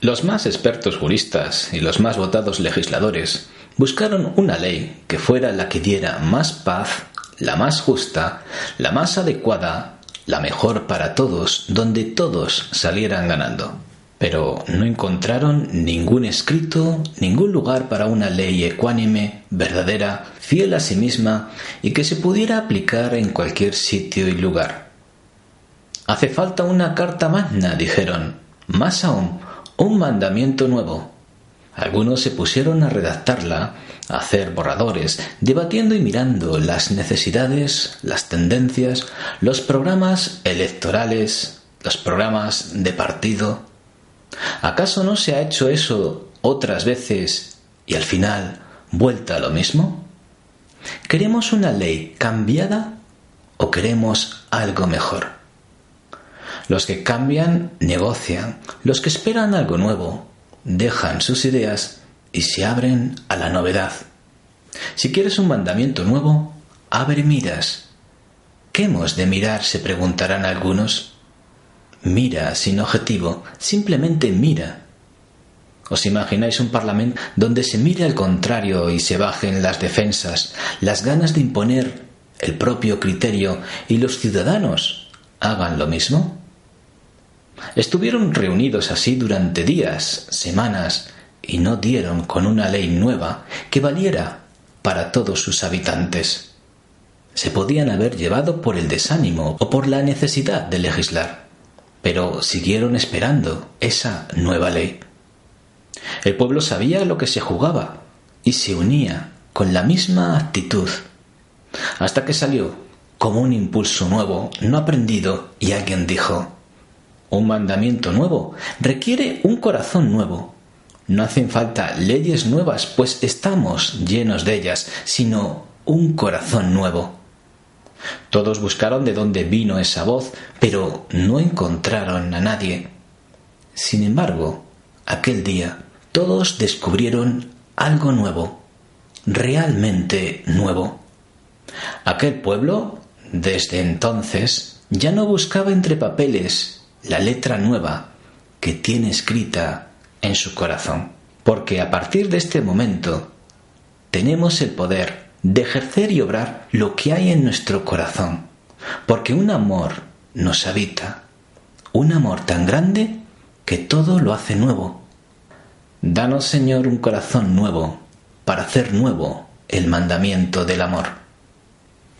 Los más expertos juristas y los más votados legisladores buscaron una ley que fuera la que diera más paz, la más justa, la más adecuada, la mejor para todos, donde todos salieran ganando. Pero no encontraron ningún escrito, ningún lugar para una ley ecuánime, verdadera, fiel a sí misma y que se pudiera aplicar en cualquier sitio y lugar. Hace falta una carta magna, dijeron. Más aún, un mandamiento nuevo. Algunos se pusieron a redactarla, a hacer borradores, debatiendo y mirando las necesidades, las tendencias, los programas electorales, los programas de partido. ¿Acaso no se ha hecho eso otras veces y al final vuelta a lo mismo? ¿Queremos una ley cambiada o queremos algo mejor? Los que cambian negocian, los que esperan algo nuevo dejan sus ideas y se abren a la novedad. Si quieres un mandamiento nuevo, abre miras. ¿Qué hemos de mirar? se preguntarán algunos. Mira sin objetivo, simplemente mira. ¿Os imagináis un parlamento donde se mire al contrario y se bajen las defensas, las ganas de imponer el propio criterio y los ciudadanos hagan lo mismo? Estuvieron reunidos así durante días, semanas, y no dieron con una ley nueva que valiera para todos sus habitantes. Se podían haber llevado por el desánimo o por la necesidad de legislar, pero siguieron esperando esa nueva ley. El pueblo sabía lo que se jugaba y se unía con la misma actitud, hasta que salió como un impulso nuevo, no aprendido, y alguien dijo un mandamiento nuevo requiere un corazón nuevo. No hacen falta leyes nuevas, pues estamos llenos de ellas, sino un corazón nuevo. Todos buscaron de dónde vino esa voz, pero no encontraron a nadie. Sin embargo, aquel día todos descubrieron algo nuevo, realmente nuevo. Aquel pueblo, desde entonces, ya no buscaba entre papeles la letra nueva que tiene escrita en su corazón. Porque a partir de este momento tenemos el poder de ejercer y obrar lo que hay en nuestro corazón. Porque un amor nos habita, un amor tan grande que todo lo hace nuevo. Danos, Señor, un corazón nuevo para hacer nuevo el mandamiento del amor.